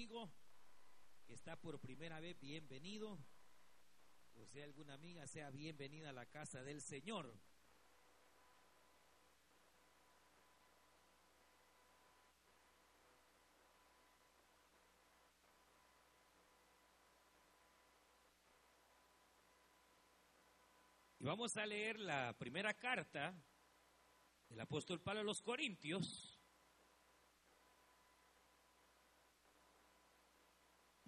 amigo que está por primera vez, bienvenido. O sea, alguna amiga, sea bienvenida a la casa del Señor. Y vamos a leer la primera carta del apóstol Pablo a los Corintios.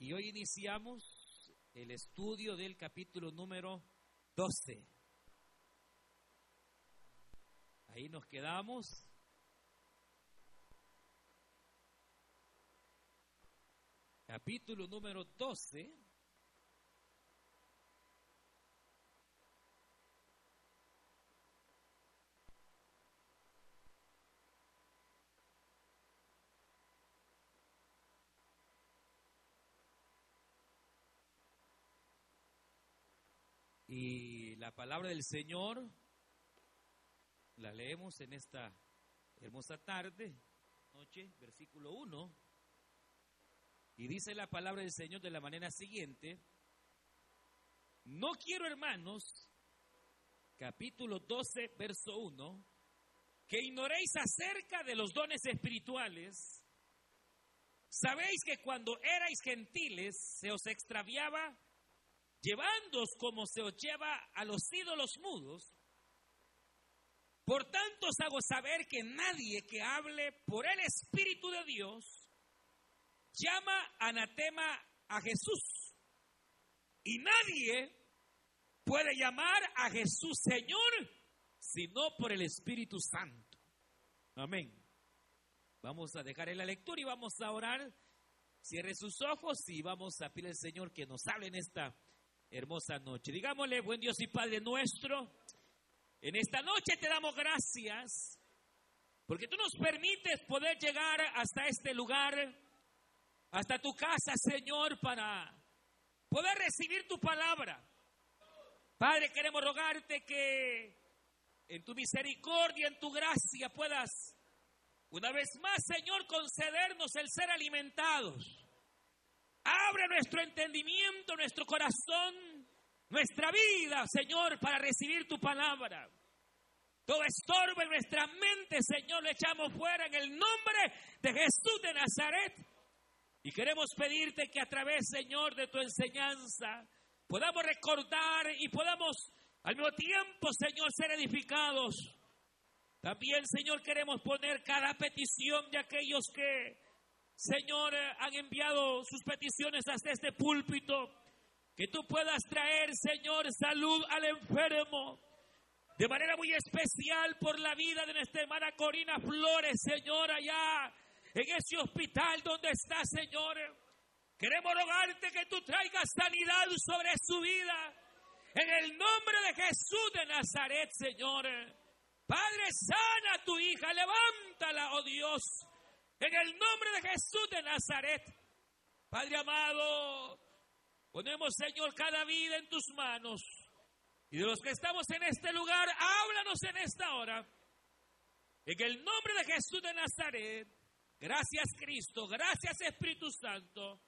Y hoy iniciamos el estudio del capítulo número 12. Ahí nos quedamos. Capítulo número 12. Y la palabra del Señor la leemos en esta hermosa tarde, noche, versículo 1. Y dice la palabra del Señor de la manera siguiente, no quiero hermanos, capítulo 12, verso 1, que ignoréis acerca de los dones espirituales. Sabéis que cuando erais gentiles se os extraviaba llevándoos como se os lleva a los ídolos mudos. Por tanto os hago saber que nadie que hable por el Espíritu de Dios llama anatema a Jesús. Y nadie puede llamar a Jesús Señor sino por el Espíritu Santo. Amén. Vamos a dejar en la lectura y vamos a orar. Cierre sus ojos y vamos a pedir al Señor que nos hable en esta hermosa noche. Digámosle, buen Dios y Padre nuestro, en esta noche te damos gracias porque tú nos permites poder llegar hasta este lugar, hasta tu casa, Señor, para poder recibir tu palabra. Padre, queremos rogarte que en tu misericordia, en tu gracia puedas una vez más, Señor, concedernos el ser alimentados Abre nuestro entendimiento, nuestro corazón, nuestra vida, Señor, para recibir tu palabra. Todo estorbo en nuestra mente, Señor, lo echamos fuera en el nombre de Jesús de Nazaret. Y queremos pedirte que a través, Señor, de tu enseñanza, podamos recordar y podamos al mismo tiempo, Señor, ser edificados. También, Señor, queremos poner cada petición de aquellos que Señor, eh, han enviado sus peticiones hasta este púlpito. Que tú puedas traer, Señor, salud al enfermo. De manera muy especial por la vida de nuestra hermana Corina Flores, Señor, allá en ese hospital donde está, Señor. Queremos rogarte que tú traigas sanidad sobre su vida. En el nombre de Jesús de Nazaret, Señor. Padre, sana a tu hija, levántala, oh Dios. En el nombre de Jesús de Nazaret. Padre amado, ponemos, Señor, cada vida en tus manos. Y de los que estamos en este lugar, háblanos en esta hora. En el nombre de Jesús de Nazaret. Gracias Cristo, gracias Espíritu Santo.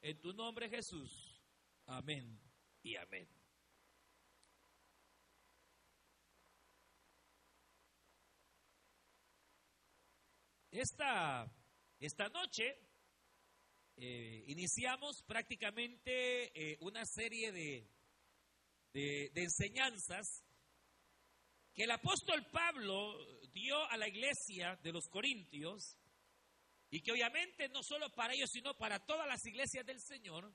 En tu nombre Jesús. Amén y amén. Esta, esta noche eh, iniciamos prácticamente eh, una serie de, de, enseñanzas que el apóstol Pablo dio a la iglesia de los Corintios y que obviamente no solo para ellos, sino para todas las iglesias del Señor,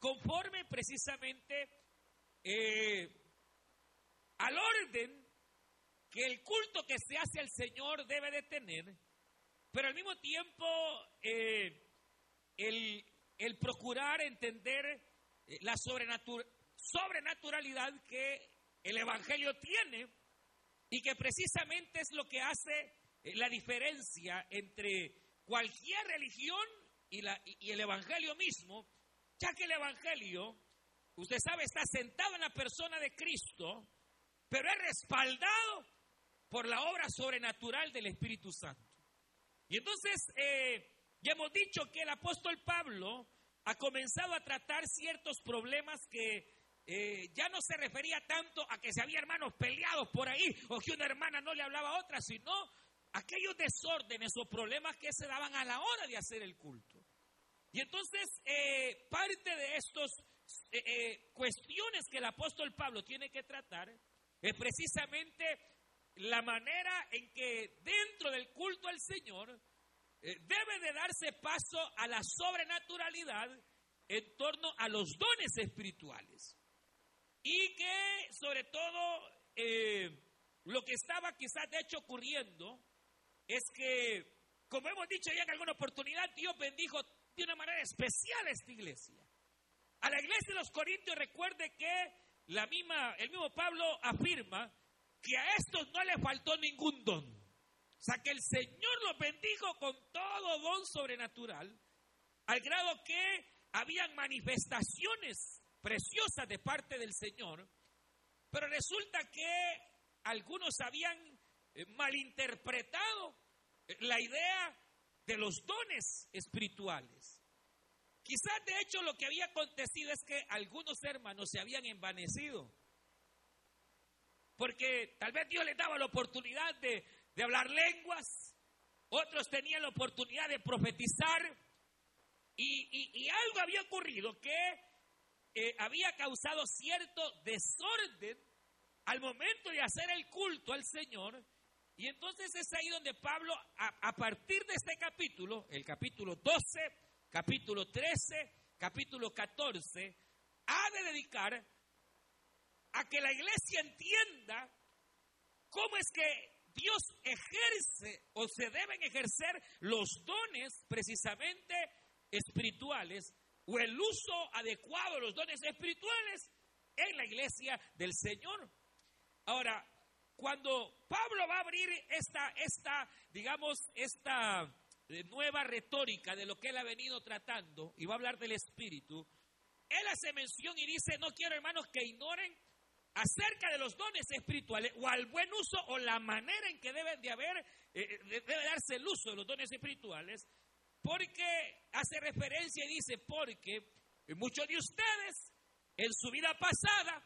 conforme precisamente eh, al orden que el culto que se hace al Señor debe de tener pero al mismo tiempo, eh, el, procurar entender eh, la sobrenaturalidad que el Evangelio tiene y que precisamente es lo que hace eh, la diferencia entre cualquier religión y, el Evangelio mismo, ya que el Evangelio, usted sabe, está sentado en la persona de Cristo, pero es respaldado por la obra sobrenatural del Espíritu Santo. Y entonces, eh, Ya hemos dicho que el apóstol Pablo ha comenzado a tratar ciertos problemas que eh, ya no se refería tanto a que se había hermanos peleados por ahí o que una hermana no le hablaba a otra, sino aquellos desórdenes o problemas que se daban a la hora de hacer el culto. Y entonces, eh, parte de estas eh, cuestiones que el apóstol Pablo tiene que tratar es precisamente la manera en que dentro del culto al Señor debe de darse paso a la sobrenaturalidad en torno a los dones espirituales. Y que sobre todo eh, lo que estaba quizás de hecho ocurriendo es que, como hemos dicho ya en alguna oportunidad, Dios bendijo de una manera especial a esta iglesia. A la iglesia de los Corintios recuerde que la misma, el mismo Pablo afirma que a estos no les faltó ningún don. O sea que el Señor los bendijo con todo don sobrenatural, al grado que habían manifestaciones preciosa de parte del Señor, pero resulta que algunos habían eh, malinterpretado eh, la idea de los dones espirituales. Quizás de hecho lo que había acontecido es que algunos hermanos se habían envanecido. Porque tal vez Dios les daba la oportunidad de, hablar lenguas, otros tenían la oportunidad de profetizar, y algo había ocurrido que eh, había causado cierto desorden al momento de hacer el culto al Señor. Y entonces es ahí donde Pablo, a, partir de este capítulo, el capítulo 12, capítulo 13, capítulo 14, ha de dedicar a que la iglesia entienda cómo es que Dios ejerce o se deben ejercer los dones precisamente espirituales o el uso adecuado de los dones espirituales en la iglesia del Señor. Ahora, cuando Pablo va a abrir esta, esta digamos, esta eh, nueva retórica de lo que él ha venido tratando y va a hablar del Espíritu, él hace mención y dice, no quiero hermanos que ignoren acerca de los dones espirituales o al buen uso o la manera en que deben de haber, eh, eh, debe darse el uso de los dones espirituales, porque hace referencia y dice, porque muchos de ustedes en su vida pasada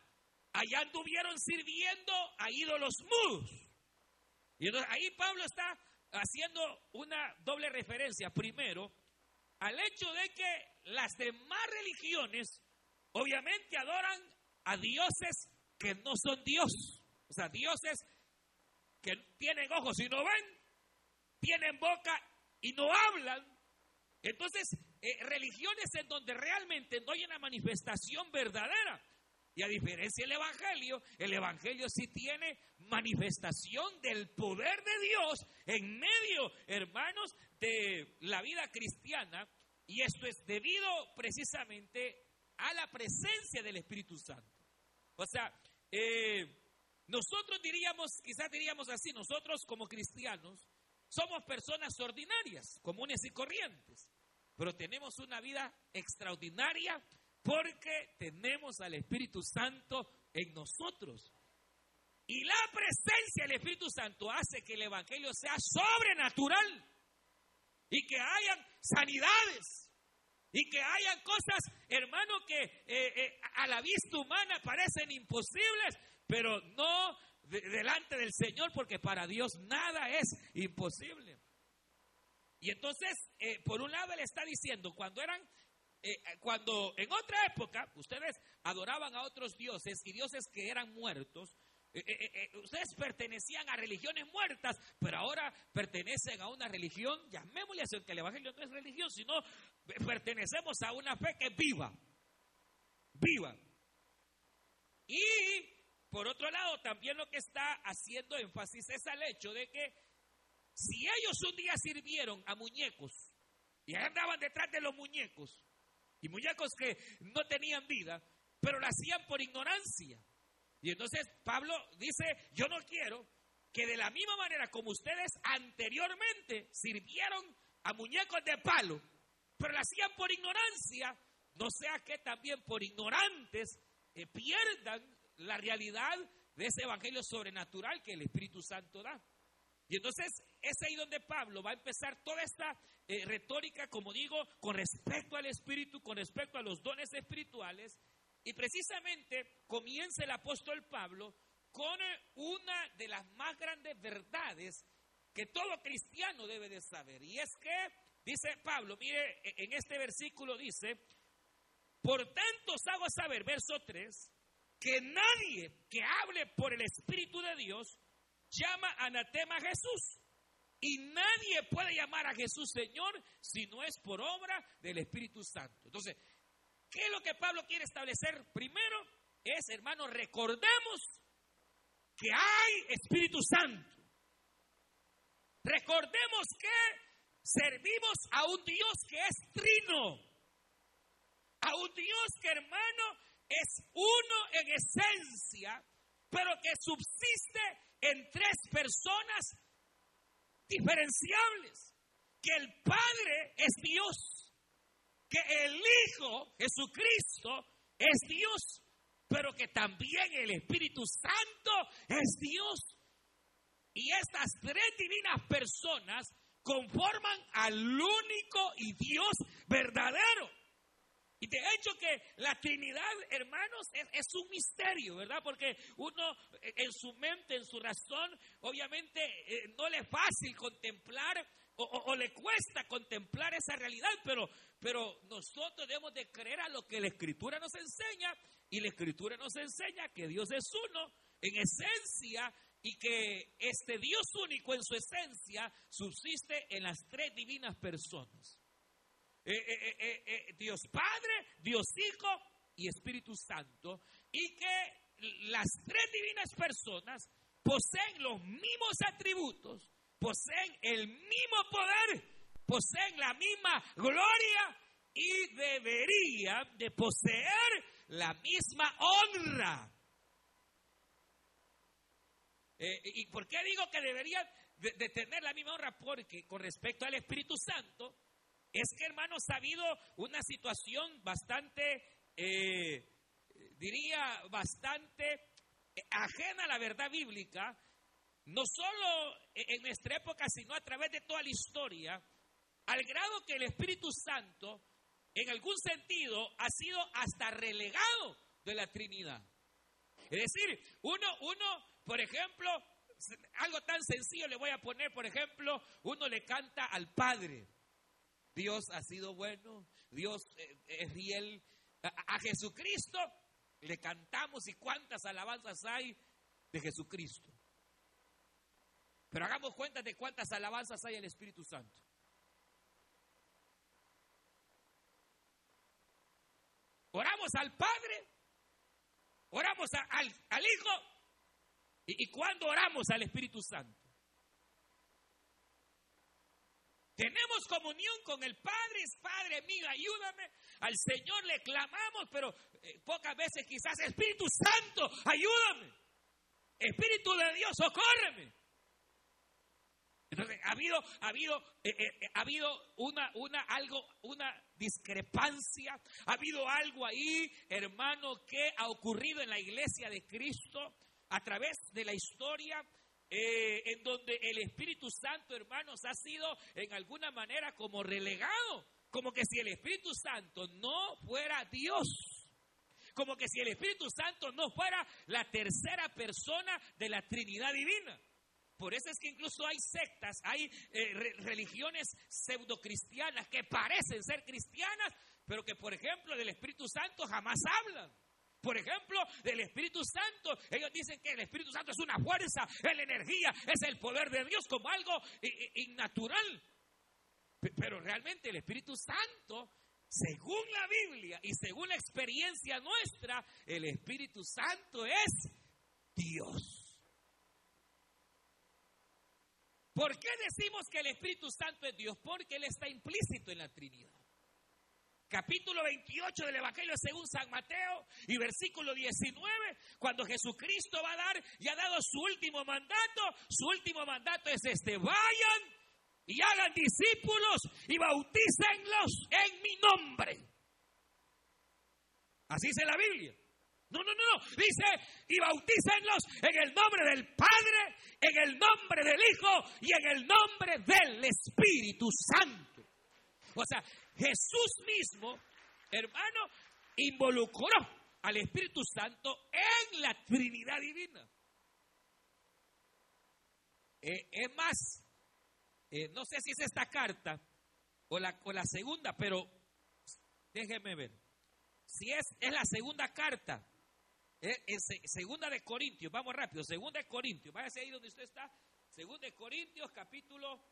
allá anduvieron sirviendo a ídolos mudos. Y entonces ahí Pablo está haciendo una doble referencia. Primero, al hecho de que las demás religiones obviamente adoran a dioses que no son Dios. O sea, dioses que tienen ojos y no ven, tienen boca y no hablan, entonces, eh, religiones en donde realmente no hay una manifestación verdadera. Y a diferencia del Evangelio, el Evangelio sí tiene manifestación del poder de Dios en medio, hermanos, de la vida cristiana. Y esto es debido precisamente a la presencia del Espíritu Santo. O sea, eh, nosotros diríamos, quizás diríamos así, nosotros como cristianos somos personas ordinarias, comunes y corrientes, pero tenemos una vida extraordinaria porque tenemos al Espíritu Santo en nosotros. Y la presencia del Espíritu Santo hace que el Evangelio sea sobrenatural y que hayan sanidades y que hayan cosas, hermano, que eh, eh, a la vista humana parecen imposibles, pero no delante del Señor, porque para Dios nada es imposible. Y entonces, eh, por un lado, él está diciendo, cuando eran, cuando en otra época ustedes adoraban a otros dioses y dioses que eran muertos, eh, ustedes pertenecían a religiones muertas, pero ahora pertenecen a una religión, llamémosle así, que el Evangelio no es religión, sino pertenecemos a una fe que es viva, viva. Y por otro lado, también lo que está haciendo énfasis es al hecho de que si ellos un día sirvieron a muñecos y andaban detrás de los muñecos, y muñecos que no tenían vida, pero lo hacían por ignorancia. Y entonces Pablo dice, yo no quiero que de la misma manera como ustedes anteriormente sirvieron a muñecos de palo, pero lo hacían por ignorancia, no sea que también por ignorantes eh, pierdan la realidad de ese evangelio sobrenatural que el Espíritu Santo da. Y entonces es ahí donde Pablo va a empezar toda esta eh, retórica, como digo, con respecto al Espíritu, con respecto a los dones espirituales. Y precisamente comienza el apóstol Pablo con una de las más grandes verdades que todo cristiano debe de saber. Y es que, dice Pablo, mire, e, en este versículo dice, por tanto os hago saber, verso 3, que nadie que hable por el Espíritu de Dios llama anatema a Jesús. Y nadie puede llamar a Jesús Señor si no es por obra del Espíritu Santo. Entonces, ¿qué es lo que Pablo quiere establecer? Primero es, hermanos, recordemos que hay Espíritu Santo. Recordemos que servimos a un Dios que es trino. A un Dios que, hermano, es uno en esencia, pero que subsiste en tres personas diferenciables. Que el Padre es Dios, que el Hijo, Jesucristo, es Dios, pero que también el Espíritu Santo es Dios. Y estas tres divinas personas conforman al único y Dios verdadero. Y de hecho que la Trinidad, hermanos, es, un misterio, ¿verdad? Porque uno eh, en su mente, en su razón, obviamente eh, no le es fácil contemplar o, le cuesta contemplar esa realidad, pero, pero nosotros debemos de creer a lo que la Escritura nos enseña y la Escritura nos enseña que Dios es uno en esencia y que este Dios único en su esencia subsiste en las tres divinas personas. Eh, eh, eh, Dios Padre, Dios Hijo y Espíritu Santo, y que las tres divinas personas poseen los mismos atributos, poseen el mismo poder, poseen la misma gloria y deberían de poseer la misma honra. ¿Y por qué digo que deberían de tener la misma honra? Porque con respecto al Espíritu Santo, es que, hermanos, ha habido una situación bastante, eh, diría, bastante eh, ajena a la verdad bíblica, no solo en nuestra época, sino a través de toda la historia, al grado que el Espíritu Santo, en algún sentido, ha sido hasta relegado de la Trinidad. Es decir, uno, uno, por ejemplo, algo tan sencillo le voy a poner, por ejemplo, uno le canta al Padre. Dios ha sido bueno, Dios eh, es fiel. A, Jesucristo le cantamos y cuántas alabanzas hay de Jesucristo. Pero hagamos cuenta de cuántas alabanzas hay el Espíritu Santo. Oramos al Padre, oramos al, Hijo y, y cuando oramos al Espíritu Santo. Tenemos comunión con el Padre, Padre mío, ayúdame. Al Señor le clamamos, pero eh, pocas veces quizás, Espíritu Santo, ayúdame. Espíritu de Dios, socórreme. Ha habido, ha habido, eh, eh, ha habido una, una, algo, una discrepancia, ha habido algo ahí, hermano, que ha ocurrido en la iglesia de Cristo a través de la historia eh, en donde el Espíritu Santo, hermanos, ha sido en alguna manera como relegado, como que si el Espíritu Santo no fuera Dios, como que si el Espíritu Santo no fuera la tercera persona de la Trinidad Divina. Por eso es que incluso hay sectas, hay eh, religiones pseudocristianas que parecen ser cristianas, pero que por ejemplo del Espíritu Santo jamás hablan. Por ejemplo, del Espíritu Santo. Ellos dicen que el Espíritu Santo es una fuerza, es la energía, es el poder de Dios como algo innatural. Pero realmente el Espíritu Santo, según la Biblia y según la experiencia nuestra, el Espíritu Santo es Dios. ¿Por qué decimos que el Espíritu Santo es Dios? Porque Él está implícito en la Trinidad capítulo 28 del Evangelio según San Mateo y versículo 19, cuando Jesucristo va a dar y ha dado su último mandato, su último mandato es este, vayan y hagan discípulos y bautícenlos en mi nombre. Así dice la Biblia. No, no, no, no. Dice, y bautícenlos en el nombre del Padre, en el nombre del Hijo y en el nombre del Espíritu Santo. O sea, Jesús mismo, hermano, involucró al Espíritu Santo en la Trinidad Divina. Eh, es más, eh, no sé si es esta carta o la, o la segunda, pero déjeme ver. Si es, es la segunda carta, eh, segunda de Corintios, vamos rápido, segunda de Corintios, váyase ahí donde usted está, segunda de Corintios capítulo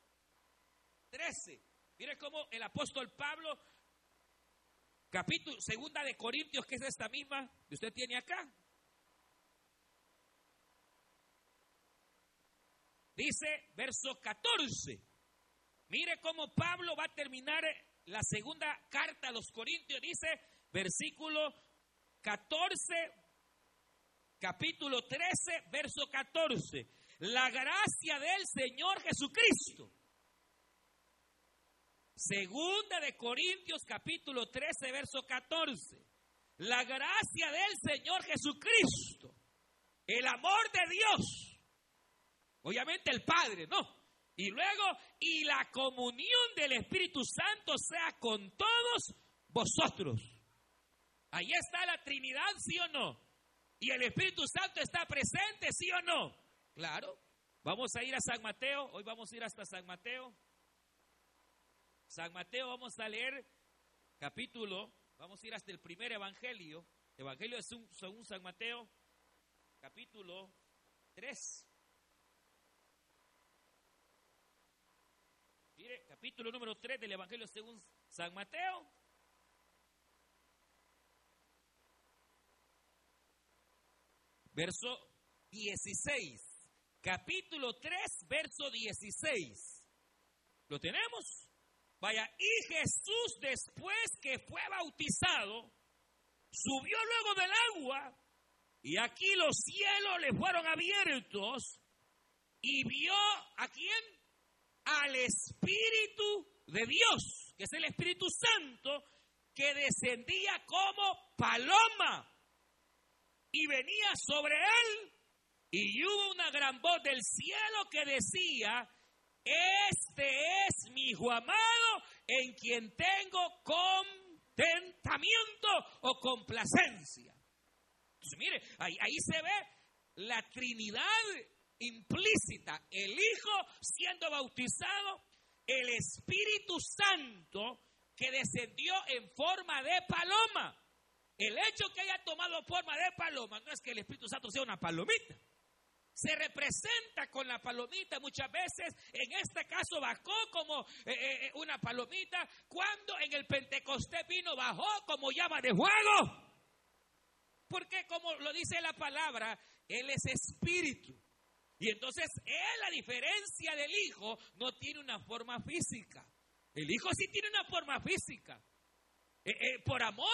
13. Mire cómo el apóstol Pablo, capítulo, segunda de Corintios, que es esta misma que usted tiene acá. Dice verso 14. Mire cómo Pablo va a terminar la segunda carta a los Corintios. Dice versículo 14 capítulo 13, verso 14. La gracia del Señor Jesucristo. Segunda de Corintios capítulo 13, verso 14. La gracia del Señor Jesucristo. El amor de Dios. Obviamente el Padre, ¿no? Y luego, y la comunión del Espíritu Santo sea con todos vosotros. Ahí está la Trinidad, ¿sí o no? ¿Y el Espíritu Santo está presente, sí o no? Claro. Vamos a ir a San Mateo. Hoy vamos a ir hasta San Mateo. San Mateo, vamos a leer capítulo. Vamos a ir hasta el primer evangelio. Evangelio según San Mateo, capítulo 3. Mire, capítulo número 3 del Evangelio según San Mateo. Verso 16. Capítulo 3, verso 16. ¿Lo tenemos? Vaya, y Jesús después que fue bautizado, subió luego del agua, y aquí los cielos le fueron abiertos, y vio a quién? Al Espíritu de Dios, que es el Espíritu Santo, que descendía como paloma y venía sobre él. Y hubo una gran voz del cielo que decía, este es mi hijo amado en quien tengo contentamiento o complacencia. Entonces, mire, ahí, ahí se ve la Trinidad implícita, el Hijo siendo bautizado, el Espíritu Santo que descendió en forma de paloma. El hecho que haya tomado forma de paloma no es que el Espíritu Santo sea una palomita. Se representa con la palomita muchas veces, en este caso bajó como eh, eh, eh, una palomita, cuando en el Pentecostés vino, bajó como llama de fuego. Porque como lo dice la palabra, Él es espíritu. Y entonces Él, a diferencia del Hijo, no tiene una forma física. El Hijo sí tiene una forma física. Eh, eh, por amor,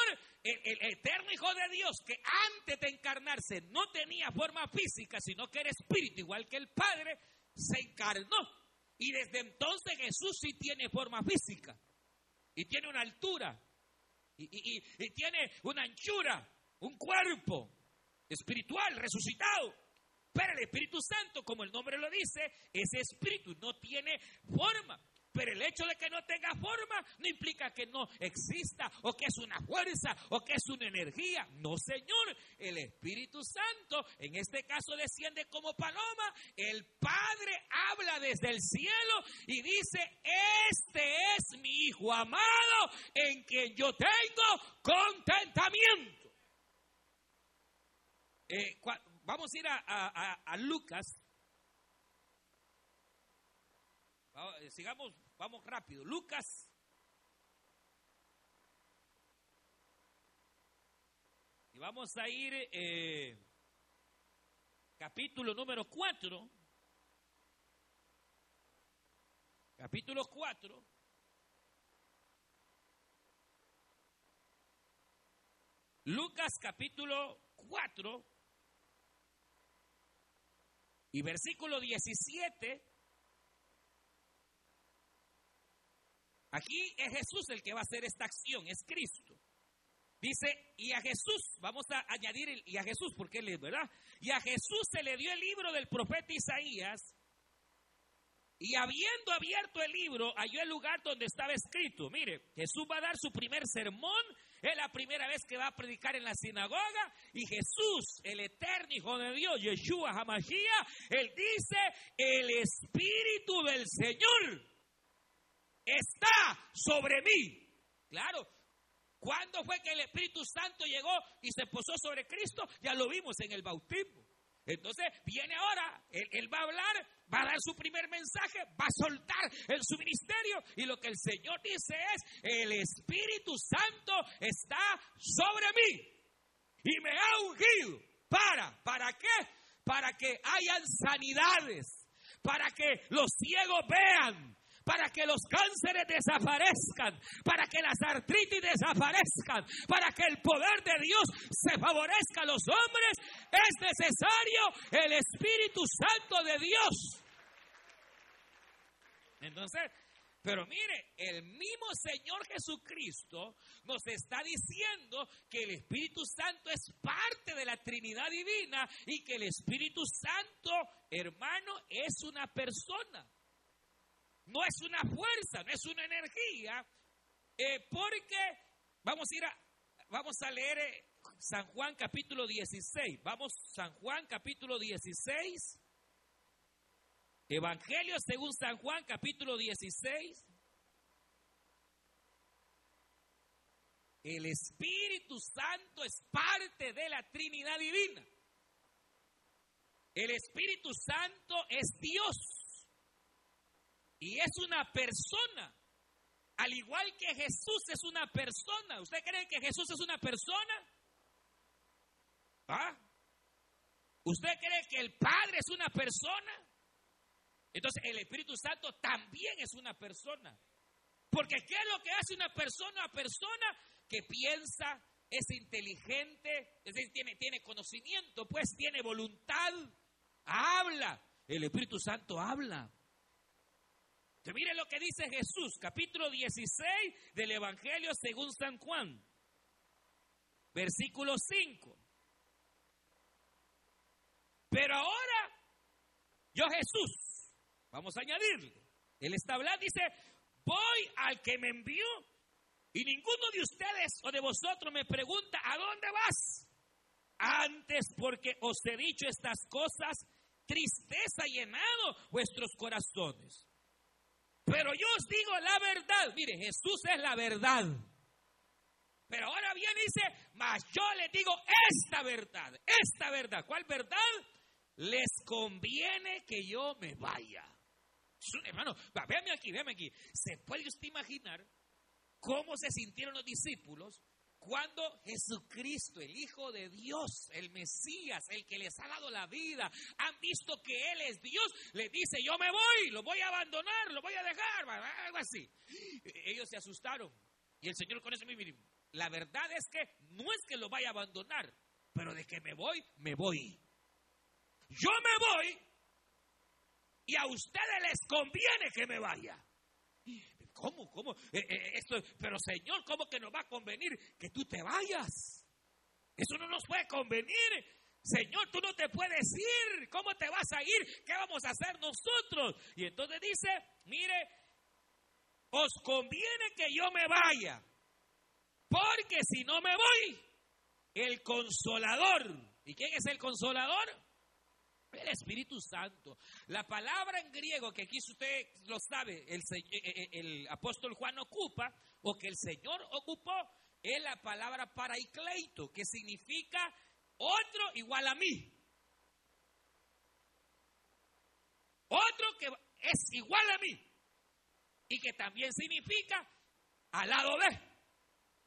el, eterno Hijo de Dios, que antes de encarnarse no tenía forma física, sino que era espíritu, igual que el Padre, se encarnó. Y desde entonces Jesús sí tiene forma física. Y tiene una altura. Y, tiene una anchura, un cuerpo espiritual, resucitado. Pero el Espíritu Santo, como el nombre lo dice, ese espíritu no tiene forma. Pero el hecho de que no tenga forma no implica que no exista o que es una fuerza o que es una energía. No, Señor. El Espíritu Santo en este caso desciende como paloma. El Padre habla desde el cielo y dice, este es mi Hijo amado en quien yo tengo contentamiento. Eh, vamos a ir a Lucas Eh, sigamos, vamos rápido. Lucas. Y vamos a ir eh, capítulo número 4. Capítulo 4. Lucas capítulo 4 y versículo 17 Aquí es Jesús el que va a hacer esta acción, es Cristo. Dice, y a Jesús, vamos a añadir, y a Jesús, porque él es, ¿verdad? Y a Jesús se le dio el libro del profeta Isaías, y habiendo abierto el libro, halló el lugar donde estaba escrito. Mire, Jesús va a dar su primer sermón, es la primera vez que va a predicar en la sinagoga, y Jesús, el eterno Hijo de Dios, Yeshua Hamashiach, él dice, el Espíritu del Señor está sobre mí. Claro, ¿Cuándo fue que el Espíritu Santo llegó y se posó sobre Cristo? Ya lo vimos en el bautismo. Entonces viene ahora, él, va a hablar, va a dar su primer mensaje, va a soltar en su ministerio y lo que el Señor dice es, el Espíritu Santo está sobre mí y me ha ungido. ¿Para? ¿Para qué? Para que hayan sanidades, para que los ciegos vean, para que los cánceres desaparezcan, para que las artritis desaparezcan, para que el poder de Dios se favorezca a los hombres, es necesario el Espíritu Santo de Dios. Entonces, pero mire, el mismo Señor Jesucristo nos está diciendo que el Espíritu Santo es parte de la Trinidad Divina y que el Espíritu Santo, hermano, es una persona. No es una fuerza, no es una energía, eh, porque vamos a ir a, vamos a leer eh, San Juan capítulo 16. Vamos, San Juan capítulo 16. Evangelio según San Juan capítulo 16. El Espíritu Santo es parte de la Trinidad Divina. El Espíritu Santo es Dios. Y es una persona. Al igual que Jesús es una persona. ¿Usted cree que Jesús es una persona? ¿Ah? ¿Usted cree que el Padre es una persona? Entonces el Espíritu Santo también es una persona. Porque ¿qué es lo que hace una persona? Una persona que piensa, es inteligente, es decir, tiene, tiene conocimiento, pues tiene voluntad, habla. El Espíritu Santo habla. Mire lo que dice Jesús, capítulo 16 del Evangelio según San Juan, versículo 5. Pero ahora, yo Jesús, vamos a añadirle, él está hablando, dice, voy al que me envió y ninguno de ustedes o de vosotros me pregunta, ¿a dónde vas? Antes porque os he dicho estas cosas, tristeza llenado vuestros corazones. Pero yo os digo la verdad. Mire, Jesús es la verdad. Pero ahora bien dice, mas yo les digo esta verdad, esta verdad. ¿Cuál verdad? Les conviene que yo me vaya. Hermano, véame aquí, véame aquí. ¿Se puede usted imaginar cómo se sintieron los discípulos cuando Jesucristo, el Hijo de Dios, el Mesías, el que les ha dado la vida, han visto que Él es Dios, le dice, yo me voy, lo voy a abandonar, lo voy a dejar, algo así. Ellos se asustaron. Y el Señor con eso me dijo, la verdad es que no es que lo vaya a abandonar, pero de que me voy, me voy. Yo me voy y a ustedes les conviene que me vaya. ¿Cómo? ¿Cómo? Eh, eh, esto, pero Señor, ¿cómo que nos va a convenir que tú te vayas? Eso no nos puede convenir. Señor, tú no te puedes ir. ¿Cómo te vas a ir? ¿Qué vamos a hacer nosotros? Y entonces dice, mire, os conviene que yo me vaya. Porque si no me voy, el consolador. ¿Y quién es el consolador? El Espíritu Santo. La palabra en griego que aquí usted lo sabe, el, eh, eh, el, apóstol Juan ocupa, o que el Señor ocupó, es la palabra paraicleito, que significa otro igual a mí. Otro que es igual a mí. Y que también significa al lado de.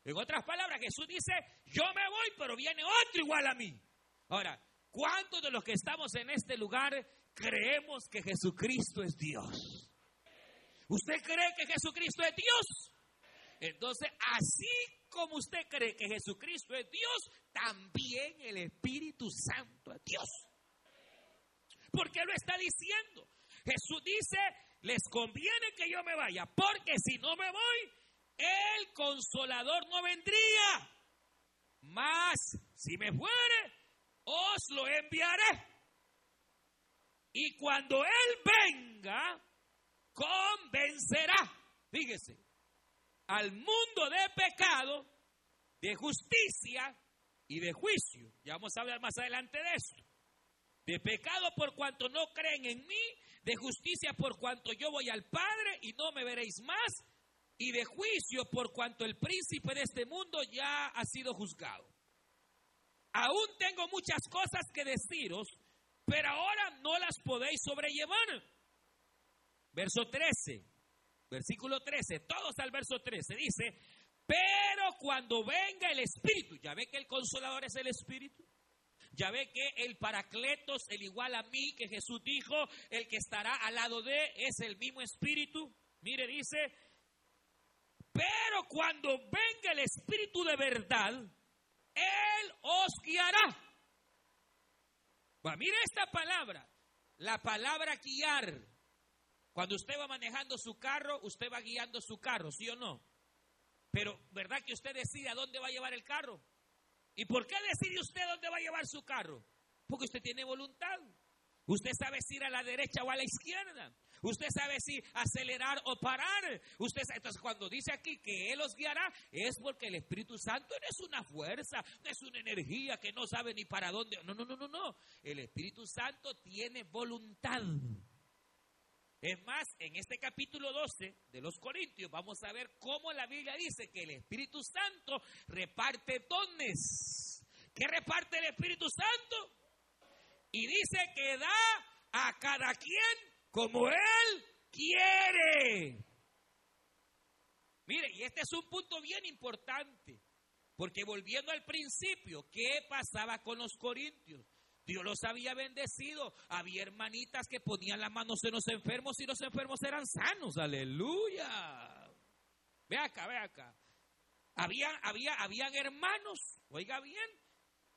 En otras palabras, Jesús dice, yo me voy, pero viene otro igual a mí. Ahora, ¿Cuántos de los que estamos en este lugar creemos que Jesucristo es Dios? ¿Usted cree que Jesucristo es Dios? Entonces, así como usted cree que Jesucristo es Dios, también el Espíritu Santo es Dios. ¿Por qué lo está diciendo? Jesús dice, les conviene que yo me vaya, porque si no me voy, el consolador no vendría. Mas si me fuere, os lo enviaré. Y cuando Él venga, convencerá, fíjese, al mundo de pecado, de justicia y de juicio. Ya vamos a hablar más adelante de eso. De pecado por cuanto no creen en mí, de justicia por cuanto yo voy al Padre y no me veréis más, y de juicio por cuanto el príncipe de este mundo ya ha sido juzgado. Aún tengo muchas cosas que deciros, pero ahora no las podéis sobrellevar. Verso 13, versículo 13, todos al verso 13, dice, pero cuando venga el Espíritu, ya ve que el consolador es el Espíritu. Ya ve que el Paracletos, el igual a mí, que Jesús dijo, el que estará al lado de, es el mismo Espíritu. Mire, dice, pero cuando venga el Espíritu de verdad, Él os guiará. mire esta palabra, la palabra guiar. Cuando usted va manejando su carro, usted va guiando su carro, ¿sí o no? Pero, ¿verdad que usted decide a dónde va a llevar el carro? ¿Y por qué decide usted dónde va a llevar su carro? Porque usted tiene voluntad. Usted sabe si ir a la derecha o a la izquierda. Usted sabe si acelerar o parar. Usted entonces cuando dice aquí que él os guiará es porque el Espíritu Santo no es una fuerza, no es una energía que no sabe ni para dónde. No, no, no, no, no. El Espíritu Santo tiene voluntad. Es más, en este capítulo 12 de los Corintios vamos a ver cómo la Biblia dice que el Espíritu Santo reparte dones. ¿Qué reparte el Espíritu Santo? Y dice que da a cada quien como Él quiere. Mire, y este es un punto bien importante, porque volviendo al principio, ¿qué pasaba con los corintios? Dios los había bendecido. Había hermanitas que ponían las manos en los enfermos y los enfermos eran sanos. Aleluya. Ve acá, ve acá. Había, había, habían hermanos, oiga bien,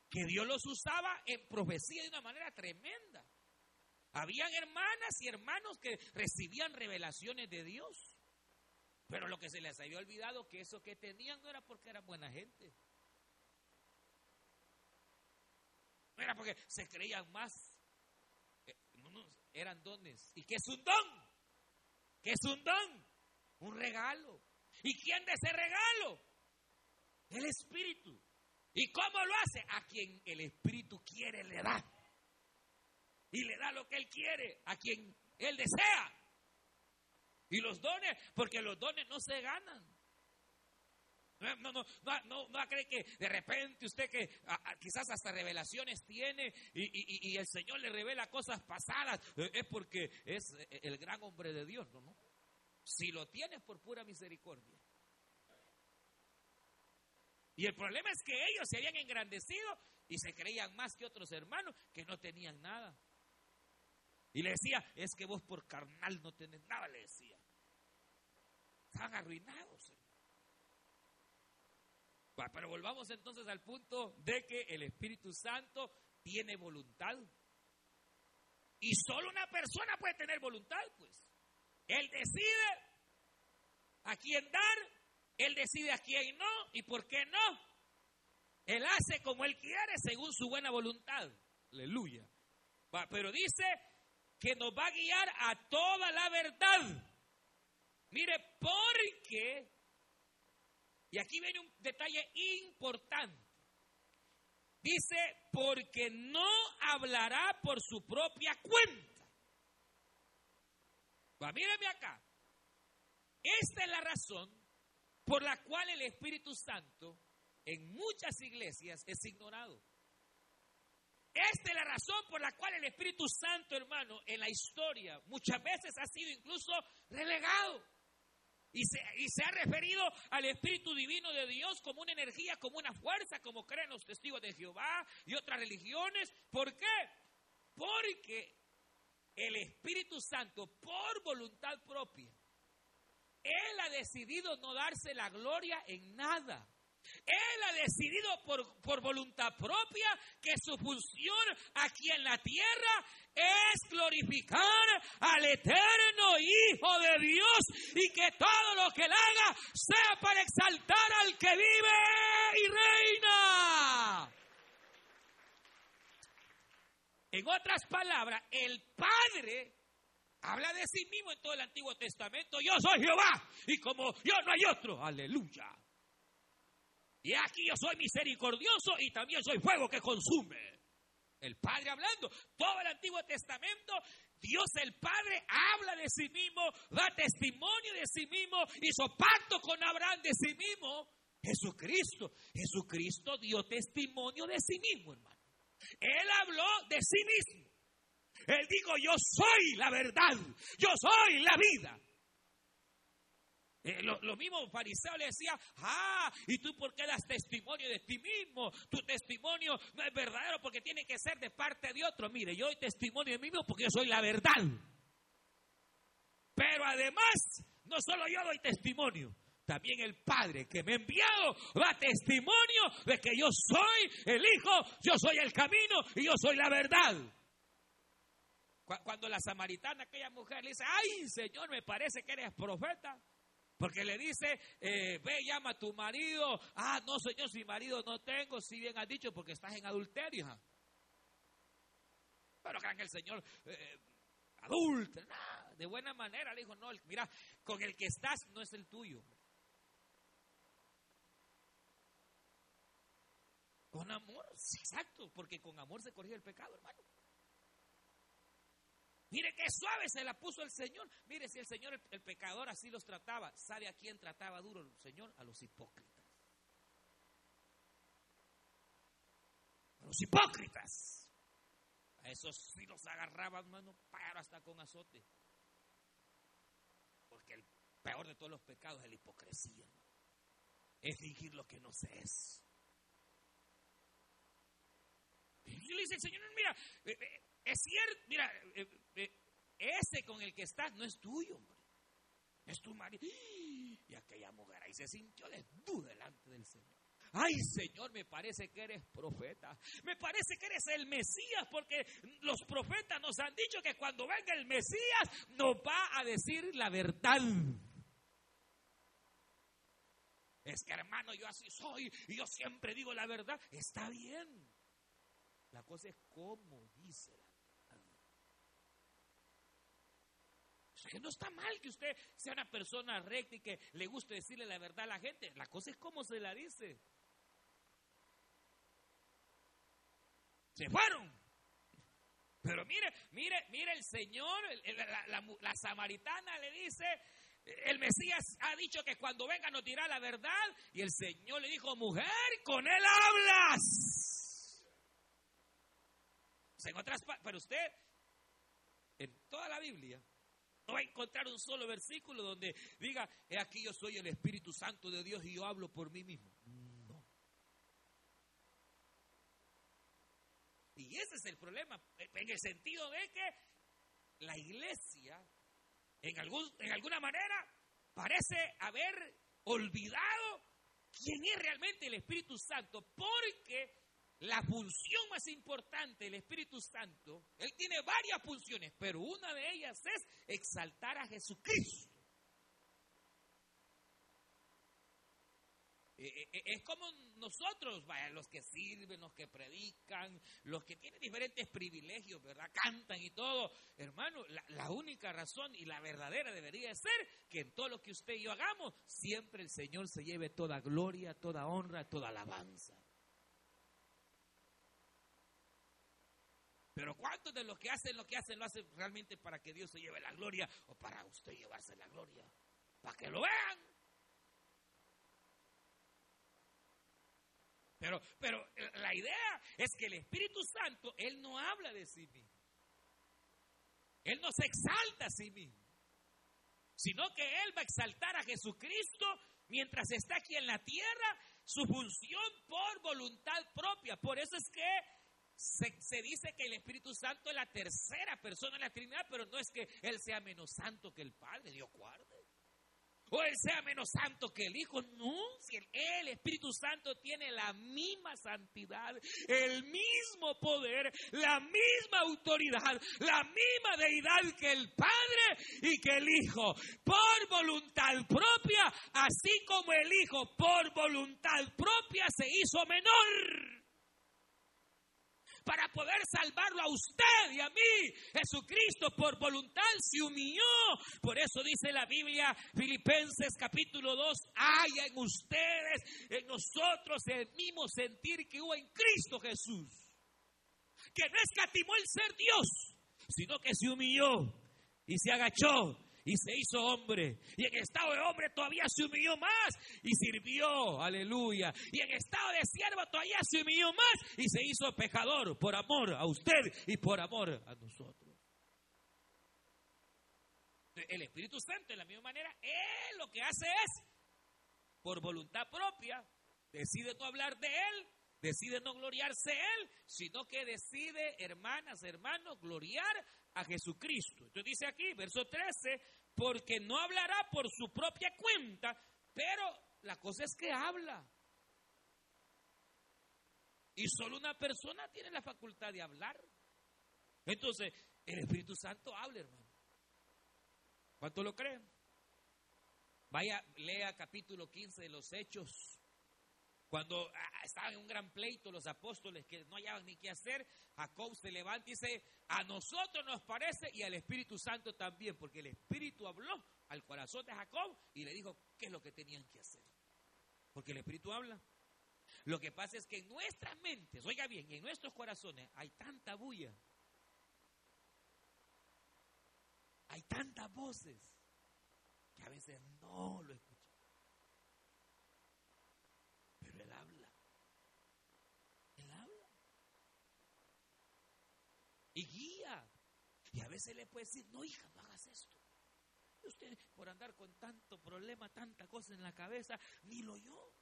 que Dios los usaba en profecía de una manera tremenda. Habían hermanas y hermanos que recibían revelaciones de Dios. Pero lo que se les había olvidado que eso que tenían no era porque eran buena gente. No era porque se creían más. Eh, eran dones. ¿Y qué es un don? ¿Qué es un don? Un regalo. ¿Y quién de ese regalo? El Espíritu. ¿Y cómo lo hace? A quien el Espíritu quiere le da. Y le da lo que él quiere, a quien él desea. Y los dones, porque los dones no se ganan. No, no, no, no, no, cree que de repente usted que quizás hasta revelaciones tiene y, el Señor le revela cosas pasadas, eh, es porque es eh, el gran hombre de Dios, ¿no? no? Si lo tienes por pura misericordia. Y el problema es que ellos se habían engrandecido y se creían más que otros hermanos que no tenían nada. Y le decía, es que vos por carnal no tenés nada, le decía. Estaban arruinados. Pero volvamos entonces al punto de que el Espíritu Santo tiene voluntad. Y solo una persona puede tener voluntad, pues. Él decide a quién dar, él decide a quién no y por qué no. Él hace como él quiere según su buena voluntad. Aleluya. Pero dice que nos va a guiar a toda la verdad. Mire, porque y aquí viene un detalle importante. Dice, porque no hablará por su propia cuenta. Va, míreme acá. Esta es la razón por la cual el Espíritu Santo en muchas iglesias es ignorado. Esta es la razón por la cual el Espíritu Santo, hermano, en la historia muchas veces ha sido incluso relegado. Y se, ha referido al Espíritu Divino de Dios como una energía, como una fuerza, como creen los testigos de Jehová y otras religiones. ¿Por qué? Porque el Espíritu Santo, por voluntad propia, Él ha decidido no darse la gloria en nada. Él ha decidido por, por voluntad propia que su función aquí en la tierra es glorificar al eterno Hijo de Dios y que todo lo que él haga sea para exaltar al que vive y reina. En otras palabras, el Padre habla de sí mismo en todo el Antiguo Testamento. Yo soy Jehová y como yo no hay otro. Aleluya. Y aquí yo soy misericordioso y también soy fuego que consume. El Padre hablando. Todo el Antiguo Testamento, Dios el Padre habla de sí mismo, da testimonio de sí mismo, hizo pacto con Abraham de sí mismo. Jesucristo, Jesucristo dio testimonio de sí mismo, hermano. Él habló de sí mismo. Él dijo, yo soy la verdad, yo soy la vida. Eh, lo, lo, mismo fariseo le decía, ah, ¿y tú por qué das testimonio de ti mismo? Tu testimonio no es verdadero porque tiene que ser de parte de otro. Mire, yo doy testimonio de mí mismo porque yo soy la verdad. Pero además, no solo yo doy testimonio, también el Padre que me ha enviado da testimonio de que yo soy el Hijo, yo soy el camino y yo soy la verdad. Cuando la samaritana, aquella mujer, le dice, ay Señor, me parece que eres profeta. Porque le dice, eh, ve, llama a tu marido. Ah, no, Señor, si marido no tengo, si bien has dicho, porque estás en adulterio. Pero crean que el Señor eh, de buena manera le dijo, no, mira, con el que estás no es el tuyo. Con amor, exacto, porque con amor se corrige el pecado, hermano. Mire qué suave se la puso el Señor. Mire, si el Señor, el, pecador, así los trataba, ¿sabe a quién trataba duro el Señor? A los hipócritas. A los hipócritas. A esos sí los agarraban, hermano, pero hasta con azote. Porque el peor de todos los pecados es la hipocresía, Es fingir lo que no se es. Y le dice el Señor, mira, eh, eh, es cierto, mira, eh, ese con el que estás no es tuyo, hombre. Es tu marido. Y aquella mujer ahí se sintió desnuda delante del Señor. Ay, Señor, me parece que eres profeta. Me parece que eres el Mesías, porque los profetas nos han dicho que cuando venga el Mesías nos va a decir la verdad. Es que hermano, yo así soy y yo siempre digo la verdad. Está bien. La cosa es cómo dice la verdad. No está mal que usted sea una persona recta y que le guste decirle la verdad a la gente. La cosa es cómo se la dice. Se fueron. Pero mire, mire, mire el Señor, la, la, samaritana le dice, el Mesías ha dicho que cuando venga nos dirá la verdad. Y el Señor le dijo, mujer, con él hablas. En otras pero usted, en toda la Biblia, no va a encontrar un solo versículo donde diga, he aquí yo soy el Espíritu Santo de Dios y yo hablo por mí mismo. No. Y ese es el problema, en el sentido de que la iglesia, en, algún, en alguna manera, parece haber olvidado quién es realmente el Espíritu Santo, porque la función más importante del Espíritu Santo, Él tiene varias funciones, pero una de ellas es exaltar a Jesucristo. Eh, eh, eh, es como nosotros, vaya, los que sirven, los que predican, los que tienen diferentes privilegios, ¿verdad? Cantan y todo. Hermano, la, la, única razón y la verdadera debería ser que en todo lo que usted y yo hagamos, siempre el Señor se lleve toda gloria, toda honra, toda alabanza. Pero ¿cuántos de los que hacen lo que hacen lo hacen realmente para que Dios se lleve la gloria o para usted llevarse la gloria? Para que lo vean. Pero, pero la idea es que el Espíritu Santo, Él no habla de sí mismo. Él no se exalta a sí mismo. Sino que Él va a exaltar a Jesucristo mientras está aquí en la tierra, su función por voluntad propia. Por eso es que se, dice que el Espíritu Santo es la tercera persona de la Trinidad, pero no es que Él sea menos santo que el Padre, Dios guarde. O Él sea menos santo que el Hijo. No, el, Espíritu Santo tiene la misma santidad, el mismo poder, la misma autoridad, la misma deidad que el Padre y que el Hijo. Por voluntad propia, así como el Hijo por voluntad propia se hizo menor poder salvarlo a usted y a mí. Jesucristo por voluntad se humilló. Por eso dice la Biblia, Filipenses capítulo 2, haya en ustedes, en nosotros el mismo sentir que hubo en Cristo Jesús. Que no escatimó el ser Dios, sino que se humilló y se agachó y se hizo hombre. Y en estado de hombre todavía se humilló más y sirvió, aleluya. Y en estado de siervo todavía se humilló más y se hizo pecador por amor a usted y por amor a nosotros. El Espíritu Santo, de la misma manera, él lo que hace es, por voluntad propia, decide no hablar de él, decide no gloriarse él, sino que decide, hermanas, hermanos, gloriar a Jesucristo. Entonces dice aquí, verso 13, porque no hablará por su propia cuenta, pero la cosa es que habla. Y solo una persona tiene la facultad de hablar. Entonces, el Espíritu Santo habla, hermano. ¿Cuánto lo creen? Vaya, lea capítulo 15 de los Hechos. Cuando ah, estaban en un gran pleito los apóstoles que no hallaban ni qué hacer, Jacob se levanta y dice, a nosotros nos parece y al Espíritu Santo también, porque el Espíritu habló al corazón de Jacob y le dijo qué es lo que tenían que hacer. Porque el Espíritu habla. Lo que pasa es que en nuestras mentes, oiga bien, en nuestros corazones hay tanta bulla, hay tantas voces que a veces no lo escuchamos. y guía. Y a veces le puede decir, no hija, no hagas esto. Y usted por andar con tanto problema, tanta cosa en la cabeza, ni lo oyó.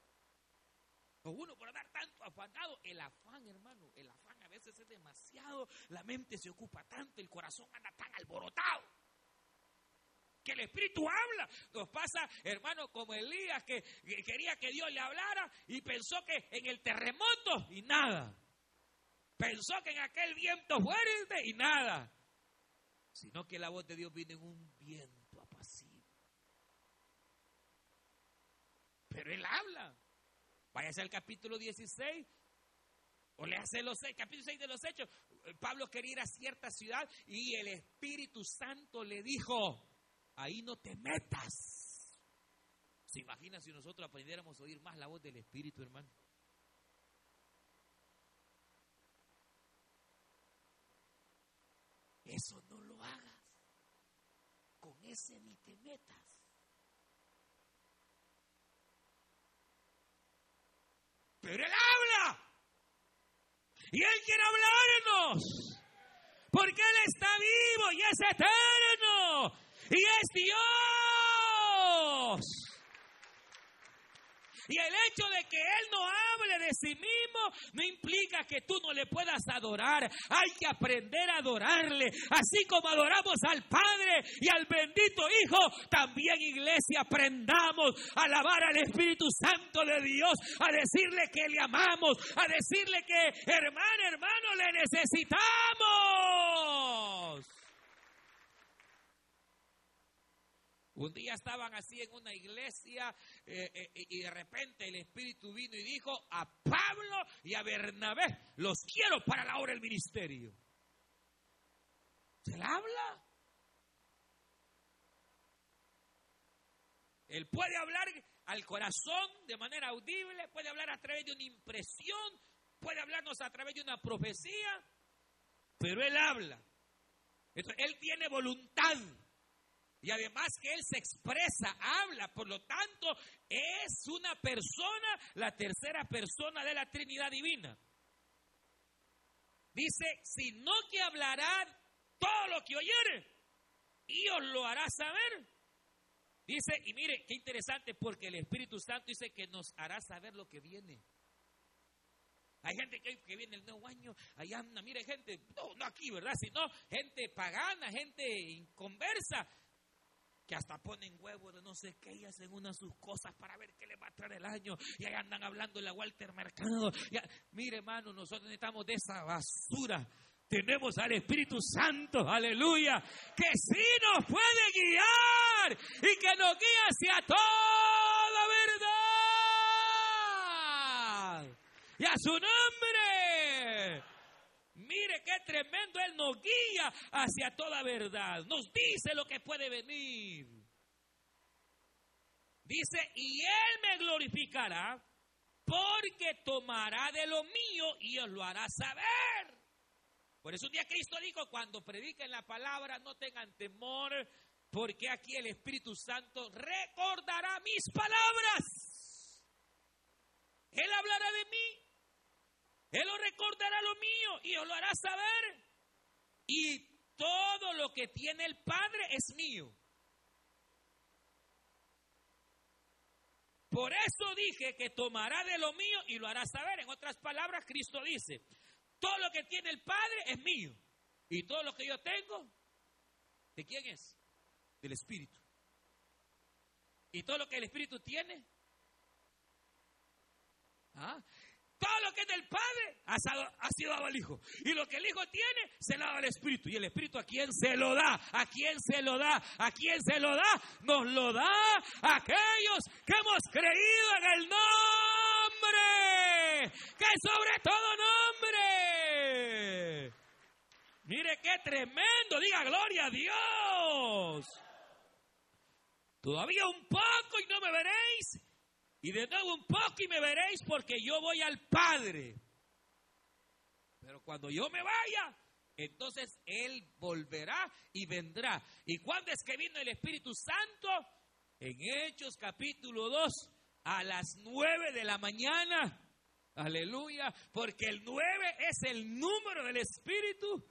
O uno por andar tanto afanado, el afán, hermano, el afán a veces es demasiado, la mente se ocupa tanto, el corazón anda tan alborotado. Que el Espíritu habla. Nos pasa, hermano, como Elías, que quería que Dios le hablara y pensó que en el terremoto y nada. Pensó que en aquel viento fuerte y nada. Sino que la voz de Dios vino en un viento apacible. Pero Él habla. Váyase al capítulo 16. O le hace los capítulo 6 de los Hechos. Pablo quería ir a cierta ciudad y el Espíritu Santo le dijo, ahí no te metas. ¿Se imagina si nosotros aprendiéramos a oír más la voz del Espíritu, hermano? Eso no lo hagas. Con ese ni te metas. Pero Él habla. Y Él quiere hablarnos. Porque Él está vivo y es eterno. Y es Dios. Y el hecho de que Él no hable de sí mismo no implica que tú no le puedas adorar. Hay que aprender a adorarle. Así como adoramos al Padre y al bendito Hijo, también iglesia aprendamos a alabar al Espíritu Santo de Dios, a decirle que le amamos, a decirle que hermano, hermano, le necesitamos. Un día estaban así en una iglesia eh, eh, y de repente el Espíritu vino y dijo a Pablo y a Bernabé, los quiero para la obra del ministerio. ¿Se le habla? Él puede hablar al corazón de manera audible, puede hablar a través de una impresión, puede hablarnos a través de una profecía, pero Él habla. Entonces, él tiene voluntad. Y además que Él se expresa, habla, por lo tanto es una persona, la tercera persona de la Trinidad Divina. Dice, sino que hablará todo lo que oyere y os lo hará saber. Dice, y mire, qué interesante, porque el Espíritu Santo dice que nos hará saber lo que viene. Hay gente que, que viene el nuevo año, allá anda, mire, gente, no, no aquí, ¿verdad? Sino gente pagana, gente inconversa, que hasta ponen huevos de no sé qué y hacen unas sus cosas para ver qué le va a traer el año. Y ahí andan hablando la Walter Mercado. mire, hermano, nosotros necesitamos de esa basura. Tenemos al Espíritu Santo, aleluya, que sí nos puede guiar y que nos guía hacia toda verdad. Y a su nombre. Mire qué tremendo Él nos guía hacia toda verdad. Nos dice lo que puede venir. Dice, y Él me glorificará porque tomará de lo mío y os lo hará saber. Por eso un día Cristo dijo, cuando prediquen la palabra, no tengan temor, porque aquí el Espíritu Santo recordará mis palabras. Él hablará de mí. Él lo recordará lo mío y os lo hará saber. Y todo lo que tiene el Padre es mío. Por eso dije que tomará de lo mío y lo hará saber. En otras palabras, Cristo dice, todo lo que tiene el Padre es mío. Y todo lo que yo tengo, ¿de quién es? Del Espíritu. Y todo lo que el Espíritu tiene, ¿ah? Todo lo que es del Padre ha, sido dado al Hijo. Y lo que el Hijo tiene, se lo da al Espíritu. Y el Espíritu a quién se lo da, a quién se lo da, a quién se lo da, nos lo da a aquellos que hemos creído en el nombre, que sobre todo nombre. Mire qué tremendo, diga gloria a Dios. Todavía un poco y no me veréis y de nuevo un poco y me veréis porque yo voy al Padre. Pero cuando yo me vaya, entonces Él volverá y vendrá. ¿Y cuándo es que vino el Espíritu Santo? En Hechos capítulo 2, a las 9 de la mañana. Aleluya, porque el 9 es el número del Espíritu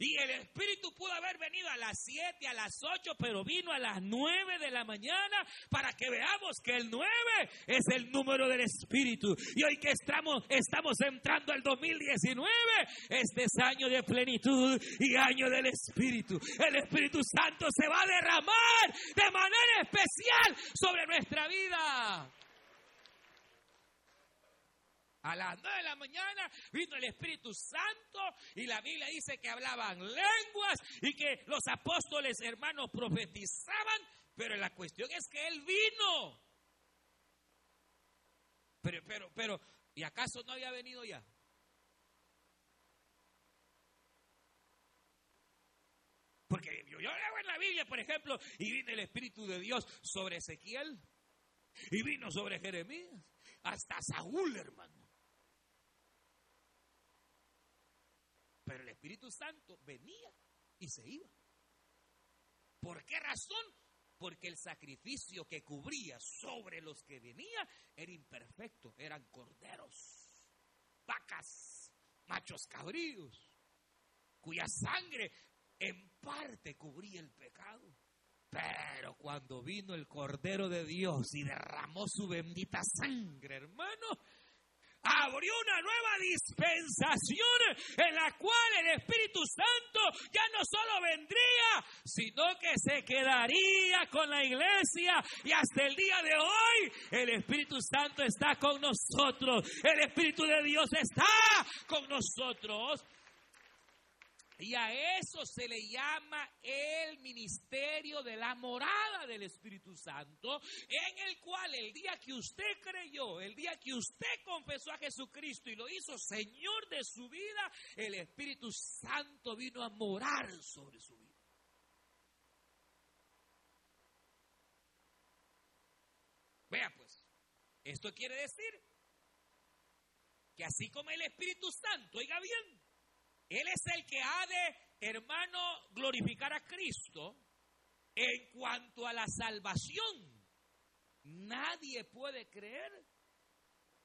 y el Espíritu pudo haber venido a las 7, a las 8, pero vino a las 9 de la mañana para que veamos que el 9 es el número del Espíritu. Y hoy que estamos, estamos entrando al 2019, este es año de plenitud y año del Espíritu. El Espíritu Santo se va a derramar de manera especial sobre nuestra vida. A las nueve de la mañana vino el Espíritu Santo y la Biblia dice que hablaban lenguas y que los apóstoles hermanos profetizaban, pero la cuestión es que Él vino. Pero, pero, pero, ¿y acaso no había venido ya? Porque yo, yo leo en la Biblia, por ejemplo, y vino el Espíritu de Dios sobre Ezequiel, y vino sobre Jeremías, hasta Saúl, hermano. Pero el Espíritu Santo venía y se iba. ¿Por qué razón? Porque el sacrificio que cubría sobre los que venía era imperfecto. Eran corderos, vacas, machos cabríos, cuya sangre en parte cubría el pecado. Pero cuando vino el Cordero de Dios y derramó su bendita sangre, hermano, abrió una nueva dispensación en la cual el Espíritu Santo ya no solo vendría, sino que se quedaría con la iglesia y hasta el día de hoy el Espíritu Santo está con nosotros, el Espíritu de Dios está con nosotros. Y a eso se le llama el ministerio de la morada del Espíritu Santo, en el cual el día que usted creyó, el día que usted confesó a Jesucristo y lo hizo Señor de su vida, el Espíritu Santo vino a morar sobre su vida. Vea pues, esto quiere decir que así como el Espíritu Santo, oiga bien, él es el que ha de, hermano, glorificar a Cristo en cuanto a la salvación. Nadie puede creer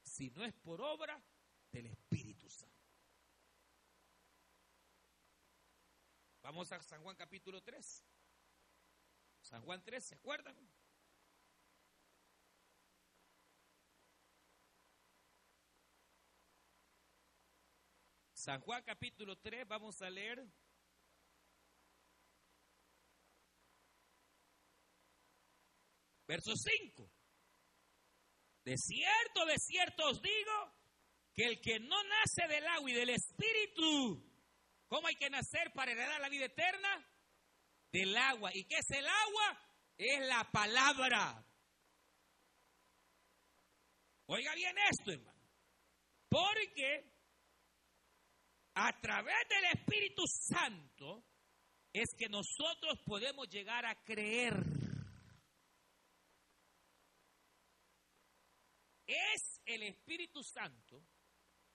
si no es por obra del Espíritu Santo. Vamos a San Juan capítulo 3. San Juan 3, ¿se acuerdan? San Juan capítulo 3, vamos a leer. Verso 5. De cierto, de cierto os digo que el que no nace del agua y del espíritu, ¿cómo hay que nacer para heredar la vida eterna? Del agua. ¿Y qué es el agua? Es la palabra. Oiga bien esto, hermano. Porque A través del Espíritu Santo es que nosotros podemos llegar a creer. Es el Espíritu Santo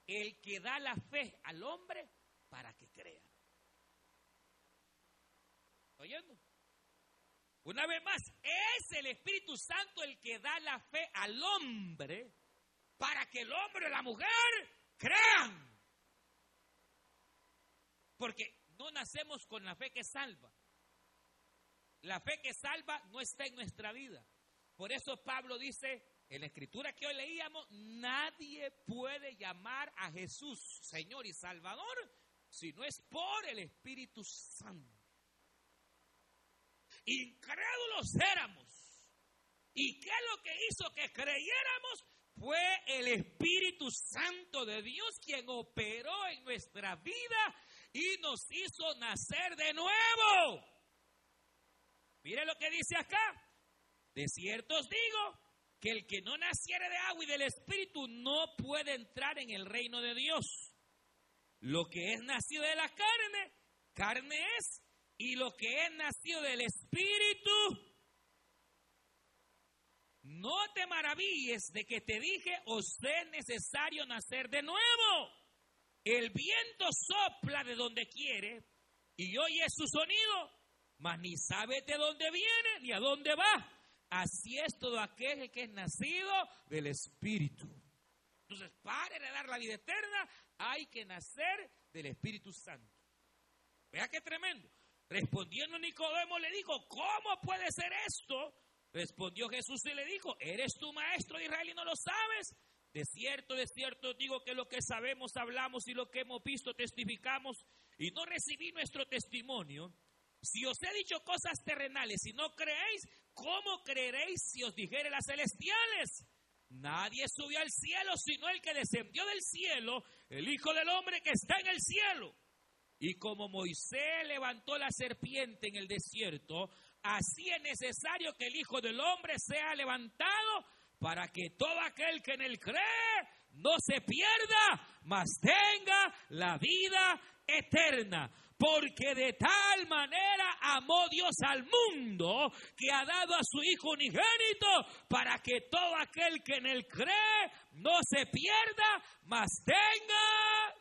el que da la fe al hombre para que crea. ¿Oyendo? Una vez más, es el Espíritu Santo el que da la fe al hombre para que el hombre o la mujer crean. Porque no nacemos con la fe que salva. La fe que salva no está en nuestra vida. Por eso Pablo dice en la escritura que hoy leíamos, nadie puede llamar a Jesús Señor y Salvador si no es por el Espíritu Santo. Incrédulos éramos. ¿Y qué es lo que hizo que creyéramos? Fue el Espíritu Santo de Dios quien operó en nuestra vida y nos hizo nacer de nuevo. Mire lo que dice acá. De cierto os digo que el que no naciere de agua y del Espíritu no puede entrar en el reino de Dios. Lo que es nacido de la carne, carne es, y lo que es nacido del Espíritu, no te maravilles de que te dije, os es necesario nacer de nuevo. El viento sopla de donde quiere y oye su sonido, mas ni sabe de dónde viene ni a dónde va. Así es todo aquel que es nacido del Espíritu. Entonces, para heredar la vida eterna, hay que nacer del Espíritu Santo. Vea qué tremendo. Respondiendo Nicodemo le dijo, ¿cómo puede ser esto? Respondió Jesús y le dijo, ¿eres tu maestro de Israel y no lo sabes? De cierto, de cierto digo que lo que sabemos hablamos y lo que hemos visto testificamos y no recibí nuestro testimonio. Si os he dicho cosas terrenales y no creéis, ¿cómo creeréis si os dijere las celestiales? Nadie subió al cielo sino el que descendió del cielo, el Hijo del Hombre que está en el cielo. Y como Moisés levantó la serpiente en el desierto, así es necesario que el Hijo del Hombre sea levantado para que todo aquel que en él cree no se pierda, mas tenga la vida eterna. Porque de tal manera amó Dios al mundo que ha dado a su Hijo unigénito para que todo aquel que en él cree no se pierda, mas tenga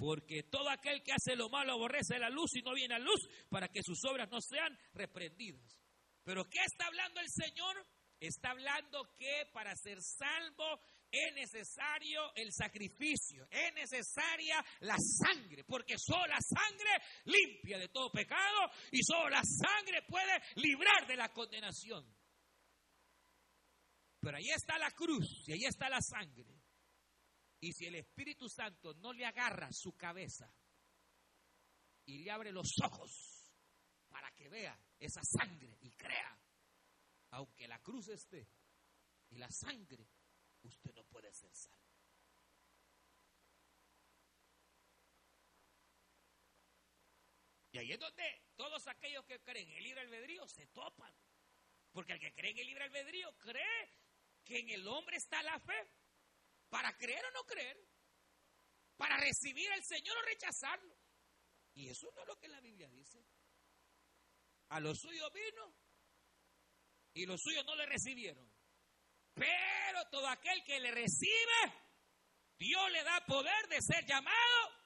Porque todo aquel que hace lo malo aborrece la luz y no viene a luz para que sus obras no sean reprendidas. Pero ¿qué está hablando el Señor? Está hablando que para ser salvo es necesario el sacrificio, es necesaria la sangre, porque solo la sangre limpia de todo pecado y solo la sangre puede librar de la condenación. Pero ahí está la cruz y ahí está la sangre. Y si el Espíritu Santo no le agarra su cabeza y le abre los ojos para que vea esa sangre y crea, aunque la cruz esté y la sangre, usted no puede ser salvo. Y ahí es donde todos aquellos que creen en el libre albedrío se topan. Porque el que cree en el libre albedrío cree que en el hombre está la fe para creer o no creer, para recibir al Señor o rechazarlo. Y eso no es lo que la Biblia dice. A los suyos vino y los suyos no le recibieron. Pero todo aquel que le recibe, Dios le da poder de ser llamado.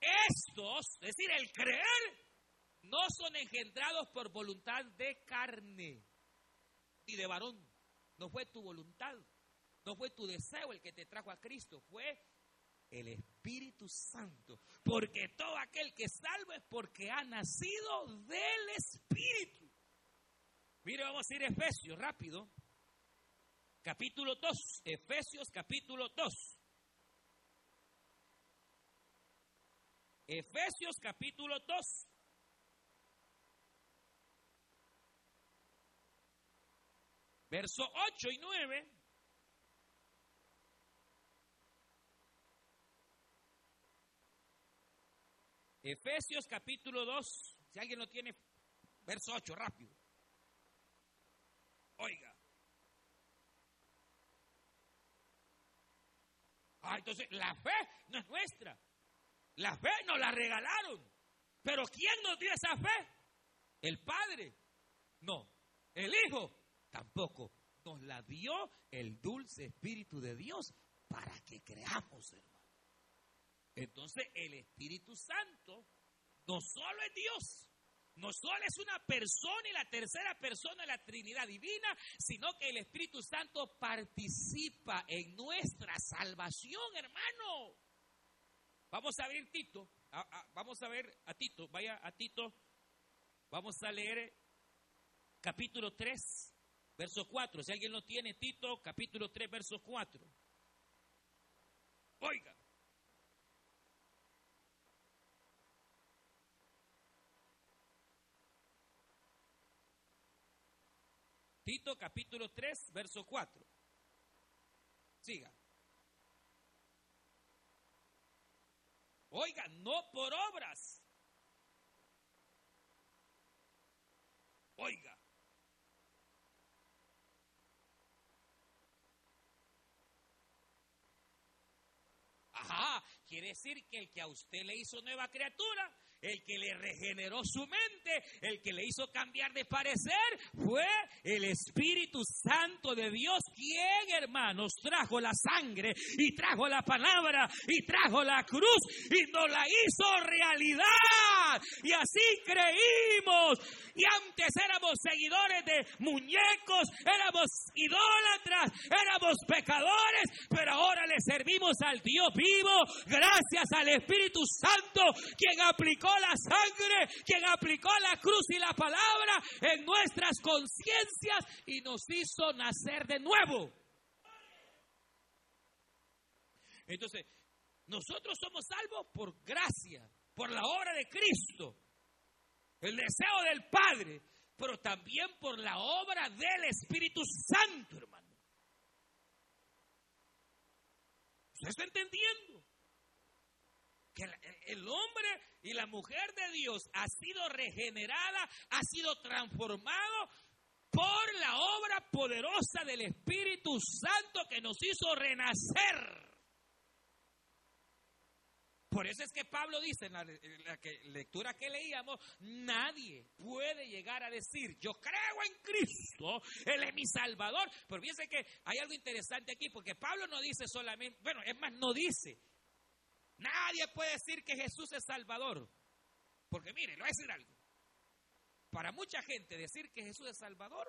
Estos, es decir, el creer, no son engendrados por voluntad de carne ni de varón. No fue tu voluntad. No fue tu deseo el que te trajo a Cristo, fue el Espíritu Santo. Porque todo aquel que salvo es porque ha nacido del Espíritu. Mire, vamos a ir a Efesios rápido. Capítulo 2. Efesios capítulo 2. Efesios capítulo 2. Verso 8 y 9. Efesios capítulo 2. Si alguien lo tiene, verso 8, rápido. Oiga. Ah, entonces la fe no es nuestra. La fe nos la regalaron. Pero ¿quién nos dio esa fe? El Padre. No. El Hijo. Tampoco. Nos la dio el dulce Espíritu de Dios para que creamos, hermano. Entonces el Espíritu Santo no solo es Dios, no solo es una persona y la tercera persona de la Trinidad Divina, sino que el Espíritu Santo participa en nuestra salvación, hermano. Vamos a ver Tito, vamos a ver a Tito, vaya a Tito, vamos a leer capítulo 3, verso 4. Si alguien lo tiene, Tito, capítulo 3, verso 4. Oiga. Capítulo 3, verso 4. Siga. Oiga, no por obras. Oiga. Ajá, quiere decir que el que a usted le hizo nueva criatura el que le regeneró su mente, el que le hizo cambiar de parecer, fue el Espíritu Santo de Dios, quien, hermanos, trajo la sangre y trajo la palabra y trajo la cruz y nos la hizo realidad. Y así creímos. Y antes éramos seguidores de muñecos, éramos idólatras, éramos pecadores, pero ahora le servimos al Dios vivo gracias al Espíritu Santo, quien aplicó la sangre, quien aplicó la cruz y la palabra en nuestras conciencias y nos hizo nacer de nuevo. Entonces, nosotros somos salvos por gracia, por la obra de Cristo, el deseo del Padre, pero también por la obra del Espíritu Santo, hermano. ¿Usted está entendiendo? Que el hombre y la mujer de Dios ha sido regenerada, ha sido transformado por la obra poderosa del Espíritu Santo que nos hizo renacer. Por eso es que Pablo dice en la, lectura que leíamos, nadie puede llegar a decir, yo creo en Cristo, Él es mi Salvador. Pero fíjense que hay algo interesante aquí, porque Pablo no dice solamente, bueno, es más, no dice, Nadie puede decir que Jesús es Salvador. Porque mire, le voy a decir algo. Para mucha gente decir que Jesús es Salvador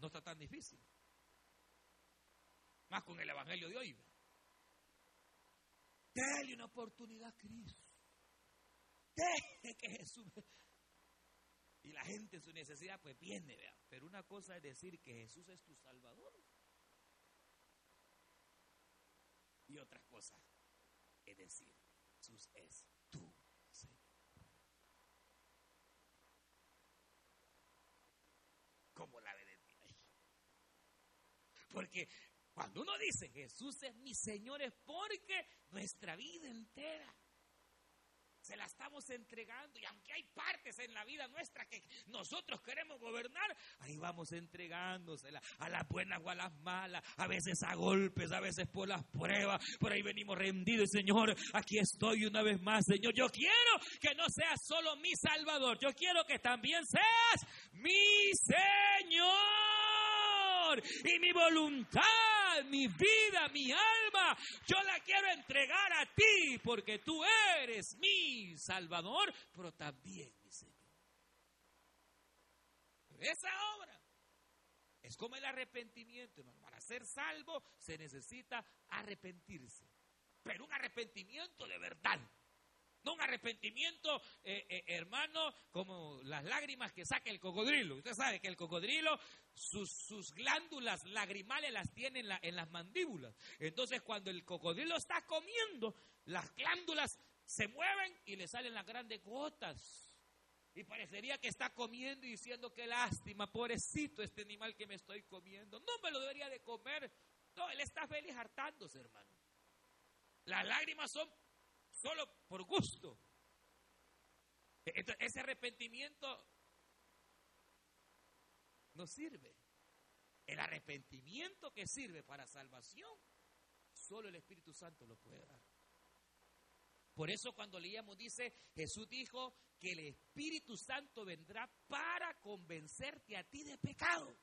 no está tan difícil. Más con el Evangelio de hoy. Dele una oportunidad a Cristo. Deje que Jesús... Y la gente en su necesidad pues viene, vea. Pero una cosa es decir que Jesús es tu Salvador. Y otra cosa es decir, Jesús es tu Señor. ¿Cómo la ve de ahí? Porque cuando uno dice Jesús es mi Señor es porque nuestra vida entera se la estamos entregando y aunque hay partes en la vida nuestra que nosotros queremos gobernar, ahí vamos entregándosela. A las buenas o a las malas, a veces a golpes, a veces por las pruebas, por ahí venimos rendidos, Señor, aquí estoy una vez más, Señor, yo quiero que no seas solo mi Salvador, yo quiero que también seas mi Señor y mi voluntad mi vida, mi alma, yo la quiero entregar a ti porque tú eres mi Salvador, pero también mi Señor. esa obra es como el arrepentimiento, Para ser salvo se necesita arrepentirse, pero un arrepentimiento de verdad. No un arrepentimiento, eh, eh, hermano, como las lágrimas que saca el cocodrilo. Usted sabe que el cocodrilo, sus, glándulas lagrimales las tiene en, las mandíbulas. Entonces, cuando el cocodrilo está comiendo, las glándulas se mueven y le salen las grandes gotas. Y parecería que está comiendo y diciendo que lástima, pobrecito este animal que me estoy comiendo. No me lo debería de comer. No, él está feliz hartándose, hermano. Las lágrimas son solo por gusto. Entonces, ese arrepentimiento no sirve. El arrepentimiento que sirve para salvación, solo el Espíritu Santo lo puede dar. Por eso cuando leíamos dice, Jesús dijo que el Espíritu Santo vendrá para convencerte a ti de pecado.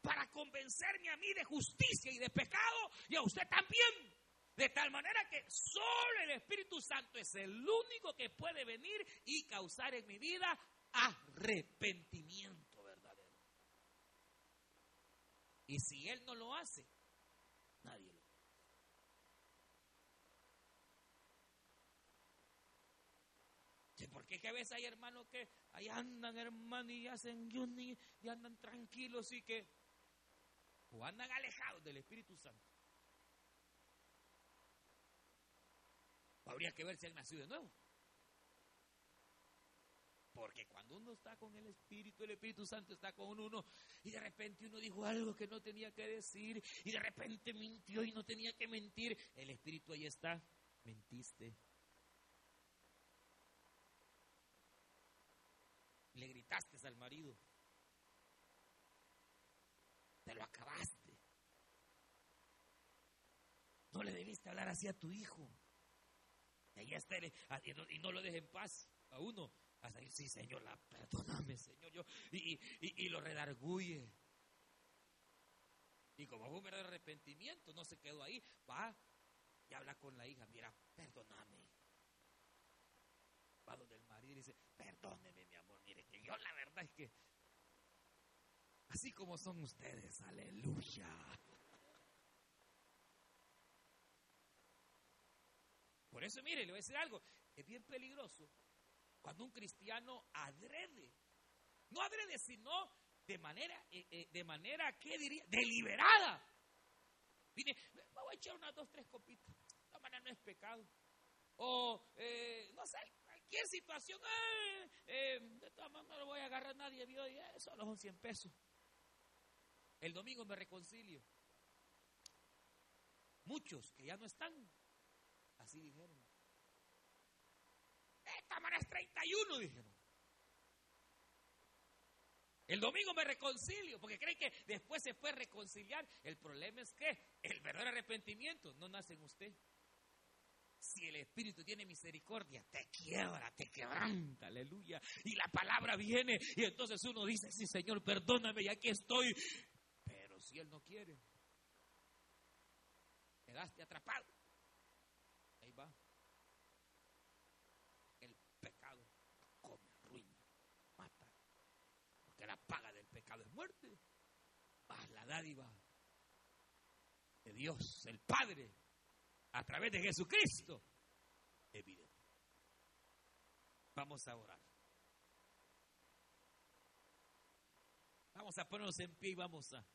Para convencerme a mí de justicia y de pecado y a usted también. De tal manera que solo el Espíritu Santo es el único que puede venir y causar en mi vida arrepentimiento verdadero. Y si Él no lo hace, nadie lo Porque es que a veces hay hermanos que ahí andan, hermano, y hacen y, y andan tranquilos y que o andan alejados del Espíritu Santo. Habría que ver si han nacido de nuevo. Porque cuando uno está con el Espíritu, el Espíritu Santo está con uno y de repente uno dijo algo que no tenía que decir y de repente mintió y no tenía que mentir, el Espíritu ahí está, mentiste. Le gritaste al marido. Te lo acabaste. No le debiste hablar así a tu hijo. Y, está, y no lo deje en paz a uno. Hasta decir, sí, Señor, perdóname, Señor. Yo, y, y, lo redarguye. Y como fue un verdadero arrepentimiento, no se quedó ahí. Va y habla con la hija. Mira, perdóname. Va donde el marido y dice, perdóneme, mi amor. Mire, que yo la verdad es que, así como son ustedes, aleluya. Por eso, mire, le voy a decir algo, es bien peligroso cuando un cristiano adrede, no adrede, sino de manera, eh, eh, de manera, ¿qué diría? Deliberada. Vine, me voy a echar unas dos, tres copitas. De todas maneras no es pecado. O, eh, no sé, cualquier situación, de todas maneras no lo voy a agarrar a nadie, vio, solo son 100 pesos. El domingo me reconcilio. Muchos que ya no están, Así dijeron. Es 31, dijeron. El domingo me reconcilio, porque creen que después se puede reconciliar. El problema es que el verdadero arrepentimiento no nace en usted. Si el Espíritu tiene misericordia, te quiebra, te quebranta, aleluya. Y la palabra viene y entonces uno dice, sí Señor, perdóname, y aquí estoy. Pero si Él no quiere, quedaste atrapado. El pecado come, arruina, mata. Porque la paga del pecado es muerte. Más la dádiva de Dios, el Padre, a través de Jesucristo, evidente. Vamos a orar. Vamos a ponernos en pie y vamos a